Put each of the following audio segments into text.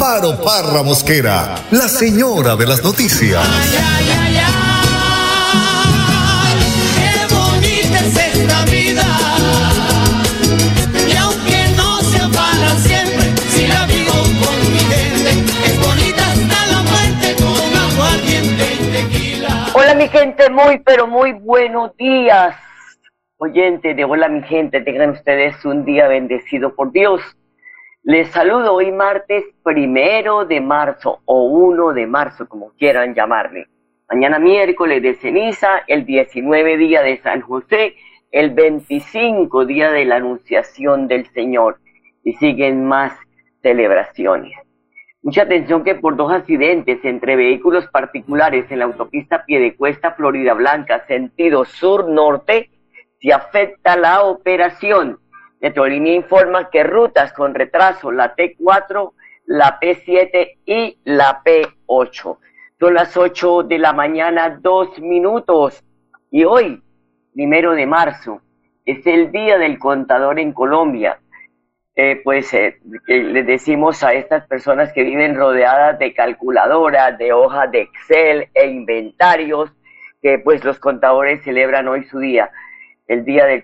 Parra Mosquera, la señora de las noticias. Qué bonita es esta vida. Y aunque no sea para siempre, si la vivo con mi gente, es bonita hasta la muerte con aguardiente y tequila. Hola mi gente, muy pero muy buenos días. Oyente de Hola mi gente, tengan ustedes un día bendecido por Dios. Les saludo hoy martes primero de marzo o 1 de marzo, como quieran llamarle. Mañana miércoles de ceniza, el 19 día de San José, el 25 día de la Anunciación del Señor. Y siguen más celebraciones. Mucha atención que por dos accidentes entre vehículos particulares en la autopista Piedecuesta Florida Blanca, sentido sur-norte, se afecta la operación. Metrolínea informa que rutas con retraso, la T4, la P7 y la P8. Son las 8 de la mañana, dos minutos. Y hoy, primero de marzo, es el Día del Contador en Colombia. Eh, pues eh, les decimos a estas personas que viven rodeadas de calculadoras, de hojas de Excel e inventarios, que pues los contadores celebran hoy su día, el Día del,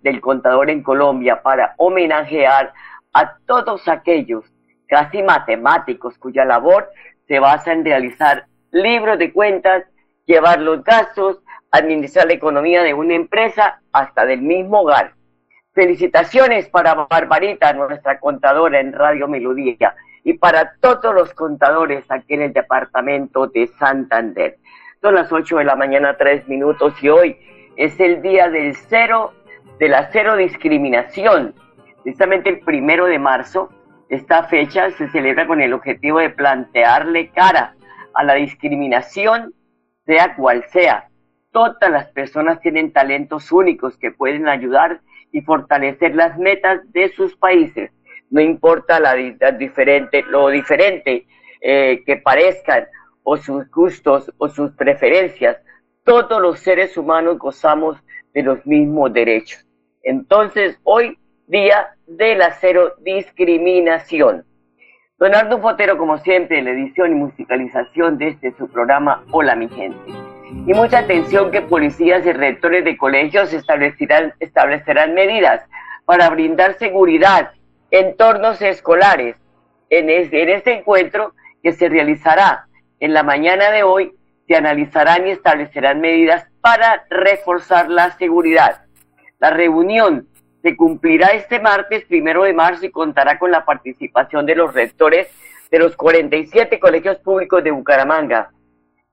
Del Contador en Colombia, para homenajear a todos aquellos, casi matemáticos, cuya labor se basa en realizar libros de cuentas, llevar los gastos, administrar la economía de una empresa hasta del mismo hogar. Felicitaciones para Barbarita, nuestra contadora en Radio Melodía, y para todos los contadores aquí en el departamento de Santander. Son las 8 de la mañana, 3 minutos, y hoy es el día del cero, de la cero discriminación. Precisamente el primero de marzo, esta fecha se celebra con el objetivo de plantearle cara a la discriminación, sea cual sea. Todas las personas tienen talentos únicos que pueden ayudar y fortalecer las metas de sus países. No importa la, la diferente, lo diferente eh, que parezcan o sus gustos o sus preferencias, todos los seres humanos gozamos de los mismos derechos. Entonces, hoy, día de la cero discriminación. Donaldo Fotero, como siempre, en la edición y musicalización de este su programa Hola mi gente. Y mucha atención que policías y rectores de colegios establecerán, establecerán medidas para brindar seguridad en entornos escolares. En este, en este encuentro que se realizará en la mañana de hoy, se analizarán y establecerán medidas para reforzar la seguridad. La reunión se cumplirá este martes primero de marzo y contará con la participación de los rectores de los 47 colegios públicos de Bucaramanga.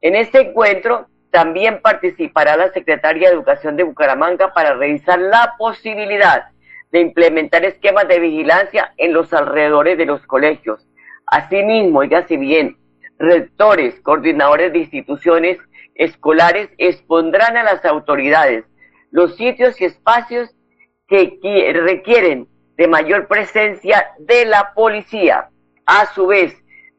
En este encuentro también participará la secretaria de Educación de Bucaramanga para revisar la posibilidad de implementar esquemas de vigilancia en los alrededores de los colegios. Asimismo, oígase bien, rectores, coordinadores de instituciones escolares expondrán a las autoridades los sitios y espacios que qui- requieren de mayor presencia de la policía. A su vez,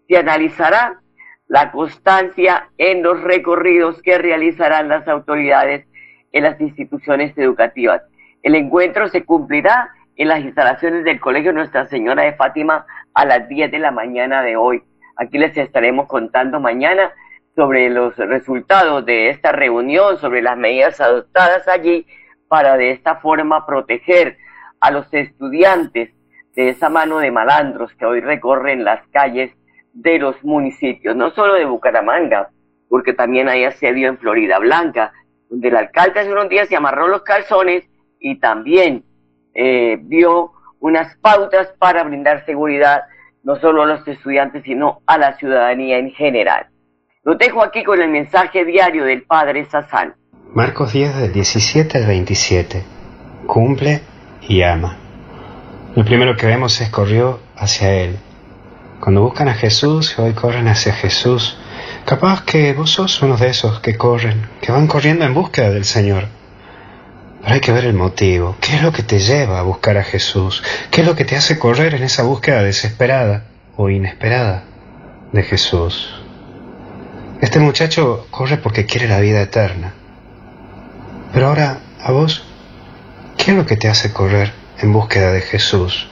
se analizará la constancia en los recorridos que realizarán las autoridades en las instituciones educativas. El encuentro se cumplirá en las instalaciones del Colegio Nuestra Señora de Fátima a las 10 de la mañana de hoy. Aquí les estaremos contando mañana sobre los resultados de esta reunión, sobre las medidas adoptadas allí para de esta forma proteger a los estudiantes de esa mano de malandros que hoy recorren las calles de los municipios, no solo de Bucaramanga, porque también hay asedio en Florida Blanca, donde el alcalde hace unos días se amarró los calzones y también eh, dio unas pautas para brindar seguridad no solo a los estudiantes, sino a la ciudadanía en general. Lo dejo aquí con el mensaje diario del Padre Sassán. Marcos 10 del 17 al 27. Cumple y ama. Lo primero que vemos es corrió hacia él. Cuando buscan a Jesús hoy corren hacia Jesús, capaz que vos sos uno de esos que corren, que van corriendo en búsqueda del Señor. Pero hay que ver el motivo. ¿Qué es lo que te lleva a buscar a Jesús? ¿Qué es lo que te hace correr en esa búsqueda desesperada o inesperada de Jesús? Este muchacho corre porque quiere la vida eterna. Pero ahora, a vos, ¿qué es lo que te hace correr en búsqueda de Jesús?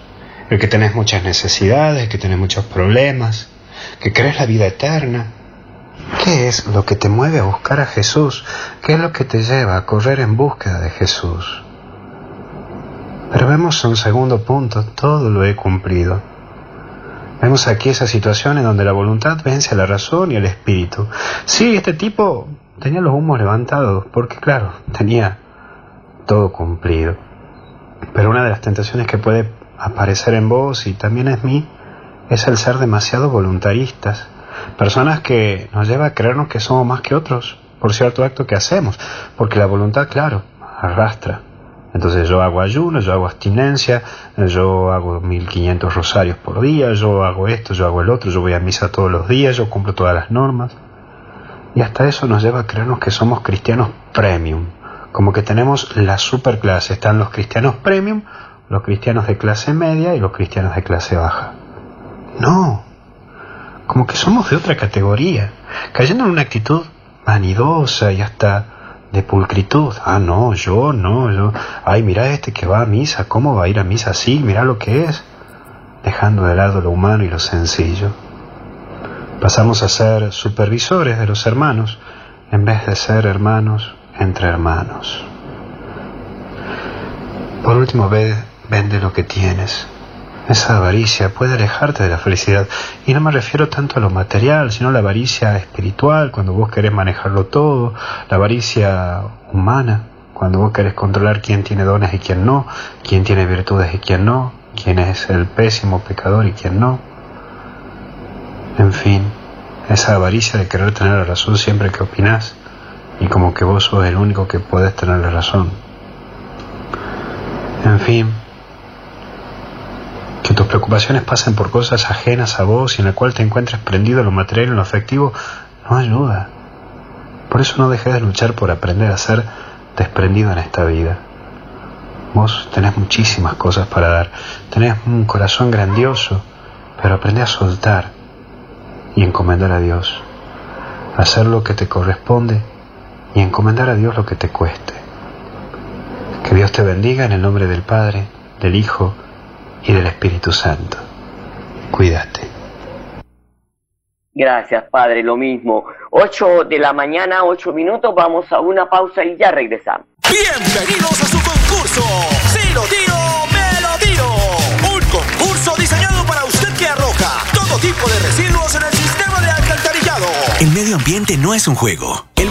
El que tenés muchas necesidades, que tenés muchos problemas, que crees la vida eterna. ¿Qué es lo que te mueve a buscar a Jesús? ¿Qué es lo que te lleva a correr en búsqueda de Jesús? Pero vemos un segundo punto, todo lo he cumplido. Vemos aquí esa situación en donde la voluntad vence a la razón y al espíritu. Sí, este tipo tenía los humos levantados, porque claro, tenía todo cumplido. Pero una de las tentaciones que puede aparecer en vos y también en mí es el ser demasiado voluntaristas. Personas que nos lleva a creernos que somos más que otros por cierto acto que hacemos, porque la voluntad, claro, arrastra. Entonces yo hago ayuno, yo hago abstinencia, yo hago 1500 rosarios por día, yo hago esto, yo hago el otro, yo voy a misa todos los días, yo cumplo todas las normas. Y hasta eso nos lleva a creernos que somos cristianos premium, como que tenemos la superclase. Están los cristianos premium, los cristianos de clase media y los cristianos de clase baja. No, como que somos de otra categoría, cayendo en una actitud vanidosa y hasta de pulcritud. Ah, no, yo no, yo. Ay, mira este que va a misa, ¿cómo va a ir a misa así? Mira lo que es. Dejando de lado lo humano y lo sencillo. Pasamos a ser supervisores de los hermanos en vez de ser hermanos entre hermanos. Por último, ve, vende lo que tienes. Esa avaricia puede alejarte de la felicidad. Y no me refiero tanto a lo material, sino a la avaricia espiritual, cuando vos querés manejarlo todo, la avaricia humana, cuando vos querés controlar quién tiene dones y quién no, quién tiene virtudes y quién no, quién es el pésimo pecador y quién no. En fin, esa avaricia de querer tener la razón siempre que opinás y como que vos sos el único que podés tener la razón. En fin, que tus preocupaciones pasen por cosas ajenas a vos y en la cual te encuentres prendido en lo material y en lo afectivo, no ayuda. Por eso no dejes de luchar por aprender a ser desprendido en esta vida. Vos tenés muchísimas cosas para dar, tenés un corazón grandioso, pero aprende a soltar y encomendar a Dios, hacer lo que te corresponde y encomendar a Dios lo que te cueste. Que Dios te bendiga en el nombre del Padre, del Hijo y del Espíritu Santo. Cuídate. Gracias, Padre, lo mismo. 8 de la mañana, 8 minutos, vamos a una pausa y ya regresamos. Bienvenidos a su concurso. Si lo tiro, me lo tiro. Un concurso diseñado para usted que arroja todo tipo de residuos en el sistema de alcantarillado. El medio ambiente no es un juego.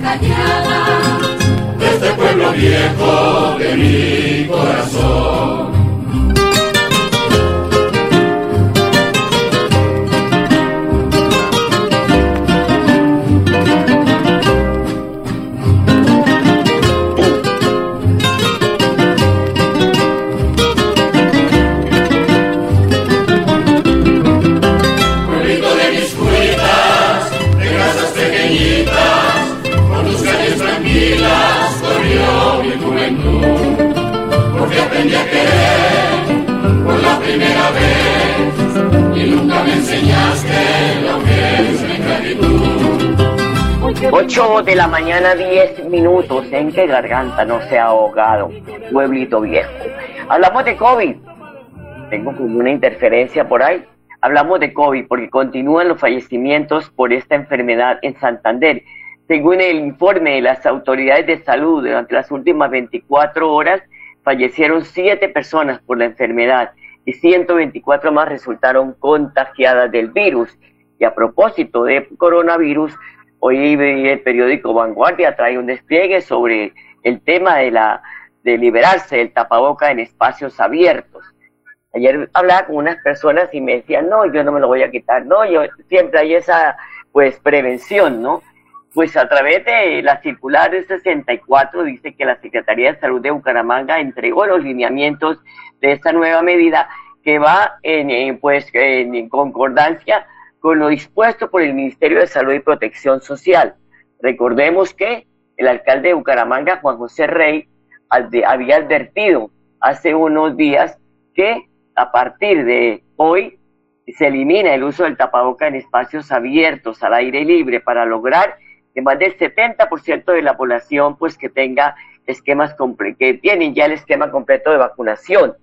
Calladas. De este pueblo viejo de mi corazón. 8 de la mañana, 10 minutos. ¿En qué garganta no se ha ahogado? Pueblito viejo. Hablamos de COVID. Tengo como una interferencia por ahí. Hablamos de COVID porque continúan los fallecimientos por esta enfermedad en Santander. Según el informe de las autoridades de salud, durante las últimas 24 horas fallecieron 7 personas por la enfermedad y 124 más resultaron contagiadas del virus. Y a propósito de coronavirus, hoy el periódico Vanguardia trae un despliegue sobre el tema de la de liberarse del tapaboca en espacios abiertos. Ayer hablaba con unas personas y me decían, no, yo no me lo voy a quitar, no, yo siempre hay esa, pues, prevención, ¿no? Pues a través de la circular de 64 dice que la Secretaría de Salud de Bucaramanga entregó los lineamientos de esta nueva medida que va en, pues, en concordancia con lo dispuesto por el Ministerio de Salud y Protección Social. Recordemos que el alcalde de Bucaramanga, Juan José Rey, había advertido hace unos días que a partir de hoy se elimina el uso del tapaboca en espacios abiertos al aire libre para lograr que más del 70% de la población pues que tenga esquemas que ya el esquema completo de vacunación.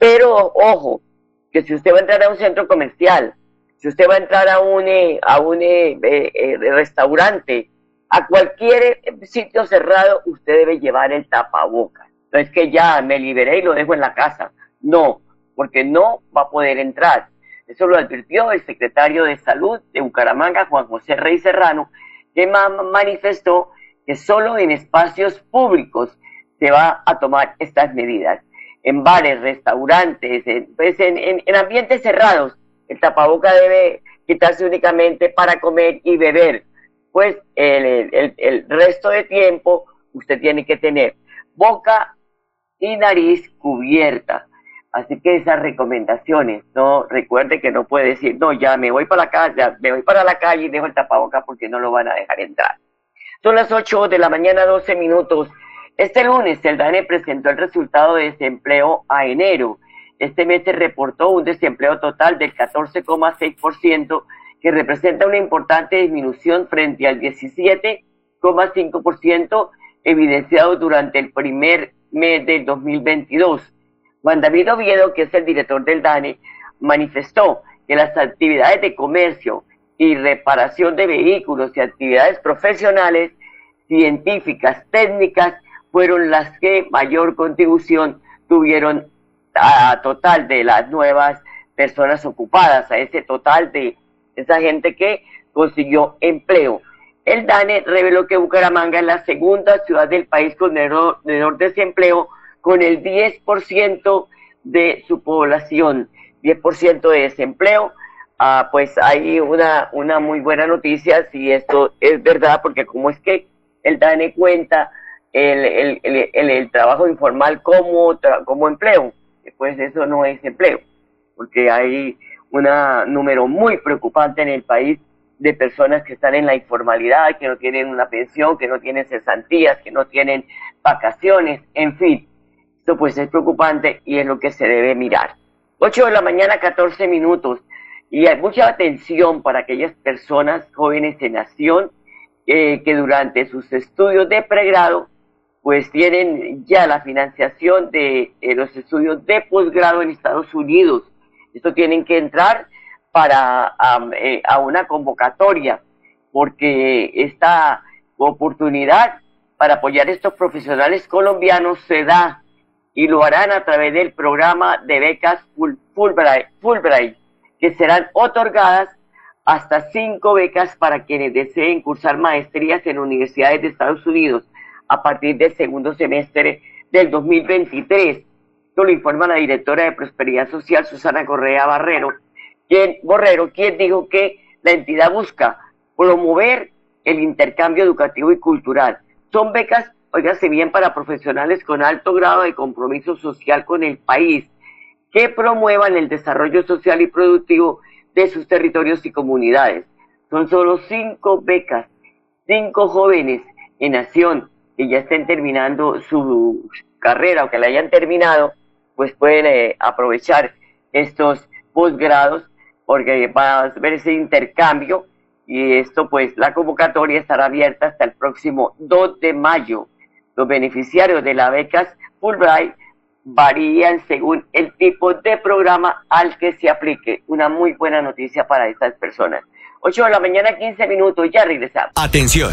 Pero ojo, que si usted va a entrar a un centro comercial, si usted va a entrar a un, eh, a un eh, eh, restaurante, a cualquier sitio cerrado, usted debe llevar el tapaboca. No es que ya me liberé y lo dejo en la casa. No, porque no va a poder entrar. Eso lo advirtió el secretario de Salud de Bucaramanga, Juan José Rey Serrano, que manifestó que solo en espacios públicos se va a tomar estas medidas. En bares, restaurantes, en, pues en, ambientes cerrados, el tapaboca debe quitarse únicamente para comer y beber. Pues el, el resto de tiempo usted tiene que tener boca y nariz cubierta. Así que esas recomendaciones, no recuerde que no puede decir, no, ya me voy para la calle, me voy para la calle y dejo el tapaboca porque no lo van a dejar entrar. Son las 8 de la mañana, 12 minutos. Este lunes el DANE presentó el resultado de desempleo a enero. Este mes se reportó un desempleo total del 14,6%, que representa una importante disminución frente al 17,5% evidenciado durante el primer mes del 2022 Juan David Oviedo, que es el director del DANE, manifestó que las actividades de comercio y reparación de vehículos y actividades profesionales, científicas, técnicas, fueron las que mayor contribución tuvieron a total de las nuevas personas ocupadas, a ese total de esa gente que consiguió empleo. El DANE reveló que Bucaramanga es la segunda ciudad del país con menor, desempleo con el 10% de su población, 10% de desempleo. Ah, pues hay una, una muy buena noticia si esto es verdad, porque como es que el DANE cuenta el, el, el, trabajo informal como, como empleo, pues eso no es empleo, porque hay un número muy preocupante en el país de personas que están en la informalidad, que no tienen una pensión, que no tienen cesantías, que no tienen vacaciones, en fin pues es preocupante y es lo que se debe mirar. 8 de la mañana, 14 minutos. Y hay mucha atención para aquellas personas jóvenes de nación eh, que durante sus estudios de pregrado pues tienen ya la financiación de los estudios de posgrado en Estados Unidos. Esto tienen que entrar para eh, a una convocatoria porque esta oportunidad para apoyar a estos profesionales colombianos se da y lo harán a través del programa de becas Fulbright, que serán otorgadas hasta cinco becas para quienes deseen cursar maestrías en universidades de Estados Unidos a partir del segundo semestre del 2023. Esto lo informa la directora de Prosperidad Social, Susana Correa Barrero, quien, Borrero, quien dijo que la entidad busca promover el intercambio educativo y cultural. Son becas oígase bien, para profesionales con alto grado de compromiso social con el país, que promuevan el desarrollo social y productivo de sus territorios y comunidades. Son solo cinco becas, cinco jóvenes en acción que ya estén terminando su carrera o que la hayan terminado, pues pueden eh, aprovechar estos posgrados porque va a haber ese intercambio y esto pues la convocatoria estará abierta hasta el próximo 2 de mayo los beneficiarios de las becas Fulbright varían según el tipo de programa al que se aplique. Una muy buena noticia para estas personas. 8 de la mañana, 15 minutos, ya regresamos. Atención,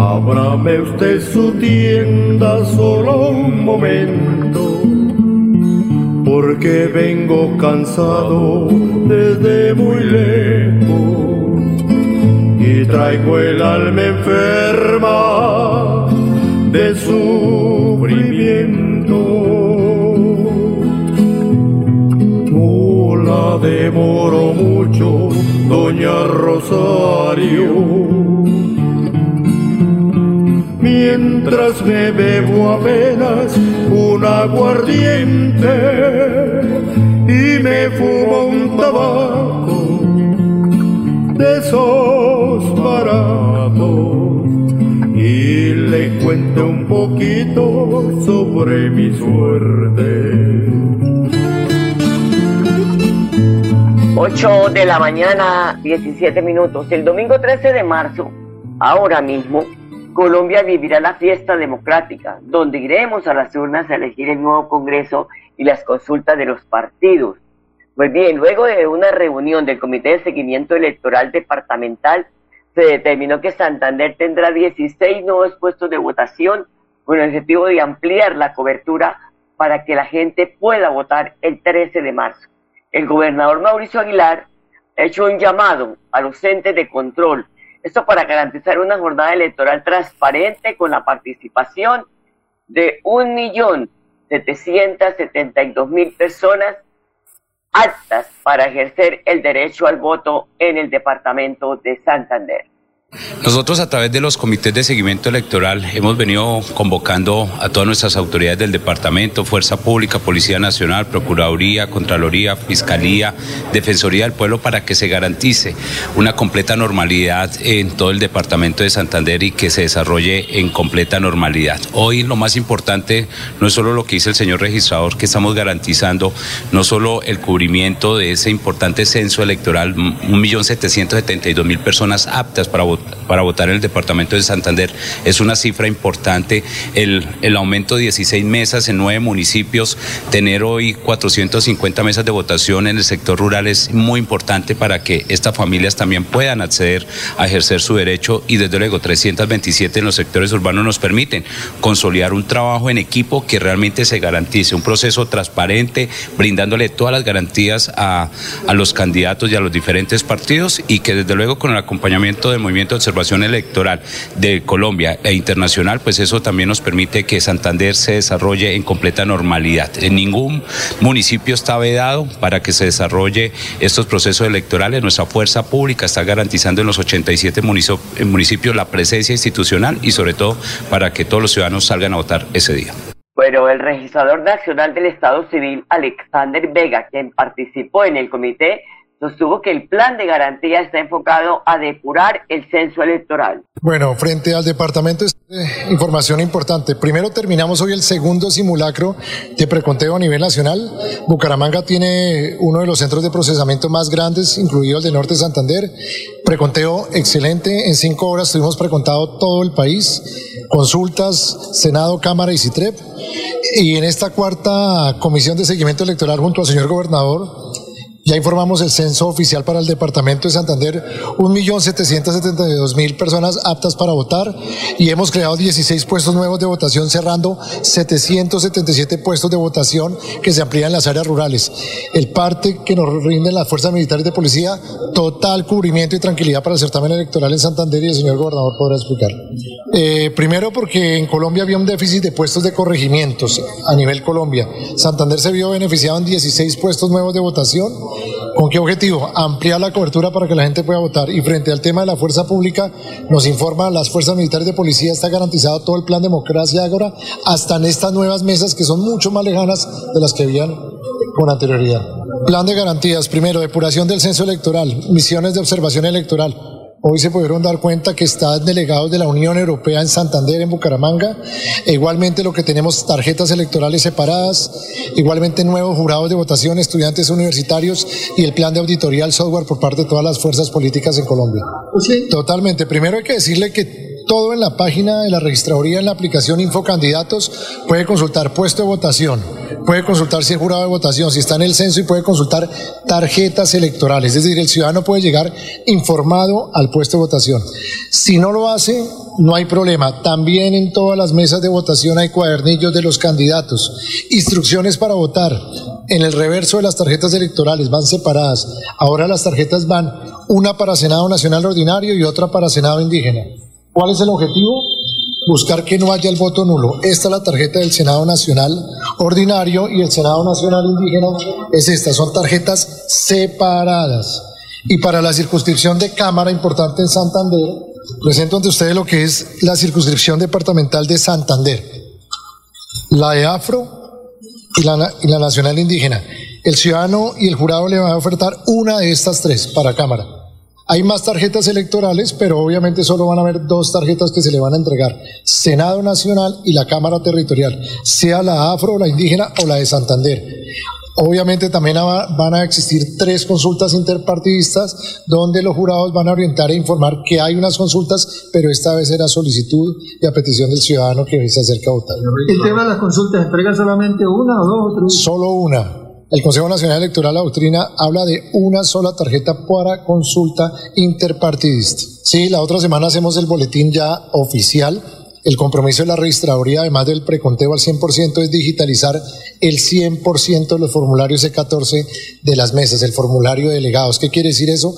Ábrame usted su tienda solo un momento, porque vengo cansado desde muy lejos y traigo el alma enferma de sufrimiento. No la demoro mucho, doña Rosario. Mientras me bebo apenas un aguardiente y me fumo un tabaco de esos baratos y le cuento un poquito sobre mi suerte. 8 de la mañana, 17 minutos. El domingo 13 de marzo, ahora mismo, Colombia vivirá la fiesta democrática, donde iremos a las urnas a elegir el nuevo Congreso y las consultas de los partidos. Pues bien, luego de una reunión del Comité de Seguimiento Electoral Departamental, se determinó que Santander tendrá 16 nuevos puestos de votación con el objetivo de ampliar la cobertura para que la gente pueda votar el 13 de marzo el gobernador Mauricio Aguilar ha hecho un llamado a los entes de control. Esto para garantizar una jornada electoral transparente con la participación de 1.772.000 personas aptas para ejercer el derecho al voto en el departamento de Santander. Nosotros a través de los comités de seguimiento electoral hemos venido convocando a todas nuestras autoridades del departamento, Fuerza Pública, Policía Nacional, Procuraduría, Contraloría, Fiscalía, Defensoría del Pueblo para que se garantice una completa normalidad en todo el departamento de Santander y que se desarrolle en completa normalidad. Hoy lo más importante no es solo lo que dice el señor registrador, que estamos garantizando no solo el cubrimiento de ese importante censo electoral, 1.772.000 personas aptas para votar para votar en el departamento de Santander. Es una cifra importante. El, el aumento de 16 mesas en nueve municipios, tener hoy 450 mesas de votación en el sector rural es muy importante para que estas familias también puedan acceder a ejercer su derecho y desde luego 327 en los sectores urbanos nos permiten consolidar un trabajo en equipo que realmente se garantice, un proceso transparente, brindándole todas las garantías a, a los candidatos y a los diferentes partidos y que desde luego con el acompañamiento del movimiento de observación electoral de Colombia e internacional, pues eso también nos permite que Santander se desarrolle en completa normalidad. En ningún municipio está vedado para que se desarrolle estos procesos electorales. Nuestra fuerza pública está garantizando en los 87 municipios la presencia institucional y sobre todo para que todos los ciudadanos salgan a votar ese día. Bueno, el registrador nacional del Estado Civil, Alexander Vega, quien participó en el comité, sostuvo que el plan de garantía está enfocado a depurar el censo electoral. Bueno, frente al departamento, información importante. Primero terminamos hoy el segundo simulacro de preconteo a nivel nacional. Bucaramanga tiene uno de los centros de procesamiento más grandes, incluido el de Norte Santander. Preconteo excelente. En cinco horas tuvimos precontado todo el país. Consultas, Senado, Cámara y CITREP. Y en esta cuarta comisión de seguimiento electoral junto al señor gobernador, ya informamos el censo oficial para el departamento de Santander, 1.772.000 personas aptas para votar y hemos creado 16 puestos nuevos de votación cerrando 777 puestos de votación que se amplían en las áreas rurales. El parte que nos rinden las fuerzas militares de policía, total cubrimiento y tranquilidad para el certamen electoral en Santander y el señor gobernador podrá explicar. Eh, primero porque en Colombia había un déficit de puestos de corregimientos a nivel Colombia. Santander se vio beneficiado en 16 puestos nuevos de votación ¿Con qué objetivo? Ampliar la cobertura para que la gente pueda votar. Y frente al tema de la fuerza pública, nos informan las fuerzas militares de policía, está garantizado todo el plan democracia ahora, hasta en estas nuevas mesas que son mucho más lejanas de las que habían con anterioridad. Plan de garantías, primero, depuración del censo electoral, misiones de observación electoral, Hoy se pudieron dar cuenta que están delegados de la Unión Europea en Santander, en Bucaramanga. E igualmente lo que tenemos tarjetas electorales separadas, igualmente nuevos jurados de votación, estudiantes universitarios y el plan de auditoría al software por parte de todas las fuerzas políticas en Colombia. Sí. Totalmente. Primero hay que decirle que todo en la página de la registraduría, en la aplicación Infocandidatos, puede consultar puesto de votación, puede consultar si es jurado de votación, si está en el censo y puede consultar tarjetas electorales. Es decir, el ciudadano puede llegar informado al puesto de votación. Si no lo hace, no hay problema. También en todas las mesas de votación hay cuadernillos de los candidatos, instrucciones para votar. En el reverso de las tarjetas electorales van separadas. Ahora las tarjetas van una para Senado Nacional Ordinario y otra para Senado Indígena. ¿Cuál es el objetivo? Buscar que no haya el voto nulo. Esta es la tarjeta del Senado Nacional Ordinario y el Senado Nacional Indígena es esta. Son tarjetas separadas. Y para la circunscripción de Cámara importante en Santander, presento ante ustedes lo que es la circunscripción departamental de Santander, la de Afro y la, y la Nacional Indígena. El ciudadano y el jurado le van a ofertar una de estas tres para Cámara. Hay más tarjetas electorales, pero obviamente solo van a haber dos tarjetas que se le van a entregar, Senado Nacional y la Cámara Territorial, sea la afro, la indígena o la de Santander. Obviamente también van a existir tres consultas interpartidistas donde los jurados van a orientar e informar que hay unas consultas, pero esta vez era solicitud y a petición del ciudadano que se acerca a votar. ¿El tema de las consultas entrega solamente una o dos o tres? Solo una. El Consejo Nacional Electoral, la doctrina, habla de una sola tarjeta para consulta interpartidista. Sí, la otra semana hacemos el boletín ya oficial. El compromiso de la registraduría, además del preconteo al 100%, es digitalizar el 100% de los formularios C14 de las mesas, el formulario de delegados. ¿Qué quiere decir eso?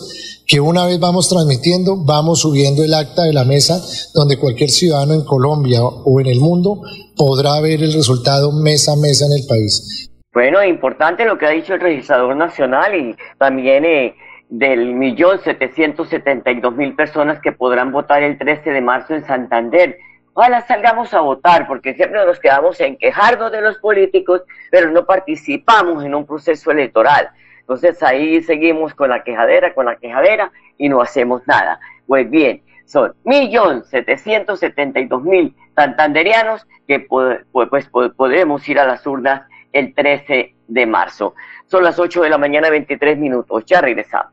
Que una vez vamos transmitiendo, vamos subiendo el acta de la mesa, donde cualquier ciudadano en Colombia o en el mundo podrá ver el resultado mesa a mesa en el país. Bueno, importante lo que ha dicho el registrador nacional y también eh, del millón setecientos setenta y dos mil personas que podrán votar el 13 de marzo en Santander. Ojalá salgamos a votar, porque siempre nos quedamos en quejarnos de los políticos, pero no participamos en un proceso electoral. Entonces ahí seguimos con la quejadera, con la quejadera y no hacemos nada. Pues bien, son millón setecientos setenta y dos mil santanderianos que pues, podemos ir a las urnas el 13 de marzo. Son las 8 de la mañana, 23 minutos. Ya regresamos.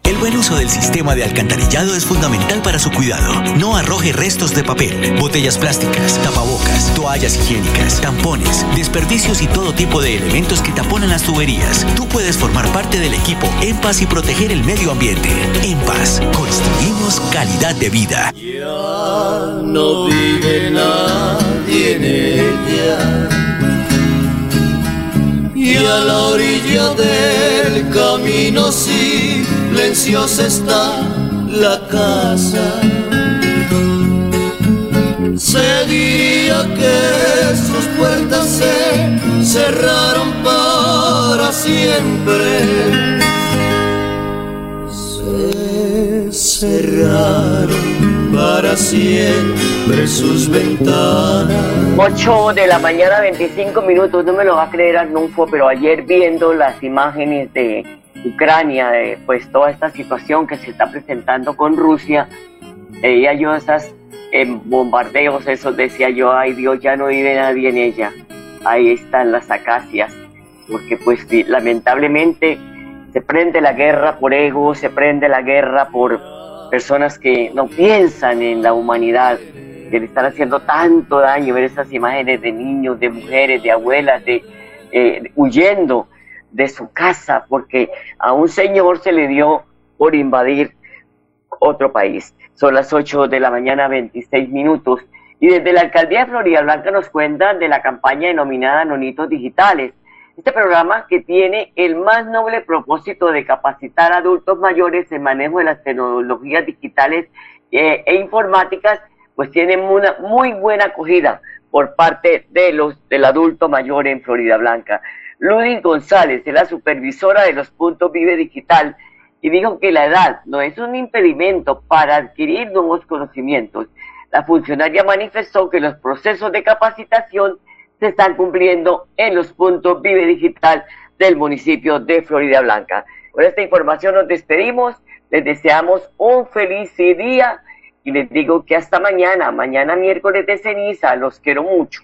Buen uso del sistema de alcantarillado es fundamental para su cuidado. No arroje restos de papel, botellas plásticas, tapabocas, toallas higiénicas, tampones, desperdicios y todo tipo de elementos que taponan las tuberías. Tú puedes formar parte del equipo En Paz y proteger el medio ambiente. En Paz, construimos calidad de vida. Ya no vive nadie en ella. Y a la orilla del camino está la casa. Se diría que sus puertas se cerraron para siempre. Se cerraron para siempre sus ventanas. 8 de la mañana, 25 minutos, no me lo va a creer Arnulfo, pero ayer viendo las imágenes de Ucrania, de pues toda esta situación que se está presentando con Rusia, veía yo esas en bombardeos, esos decía yo, ay Dios, ya no vive nadie en ella. Ahí están las acacias, porque pues lamentablemente se prende la guerra por ego, se prende la guerra por personas que no piensan en la humanidad, que le están haciendo tanto daño, ver esas imágenes de niños, de mujeres, de abuelas, de eh, huyendo de su casa porque a un señor se le dio por invadir otro país. Son las 8 de la mañana, 26 minutos. Y desde la alcaldía de Florida Blanca nos cuentan de la campaña denominada Nonitos Digitales. Este programa que tiene el más noble propósito de capacitar a adultos mayores en manejo de las tecnologías digitales eh, e informáticas, pues tiene una muy buena acogida por parte de los del adulto mayor en Florida Blanca. Ludin González es la supervisora de los puntos Vive Digital y dijo que la edad no es un impedimento para adquirir nuevos conocimientos. La funcionaria manifestó que los procesos de capacitación se están cumpliendo en los puntos Vive Digital del municipio de Florida Blanca. Con esta información nos despedimos, les deseamos un feliz día y les digo que hasta mañana, mañana miércoles de ceniza, los quiero mucho.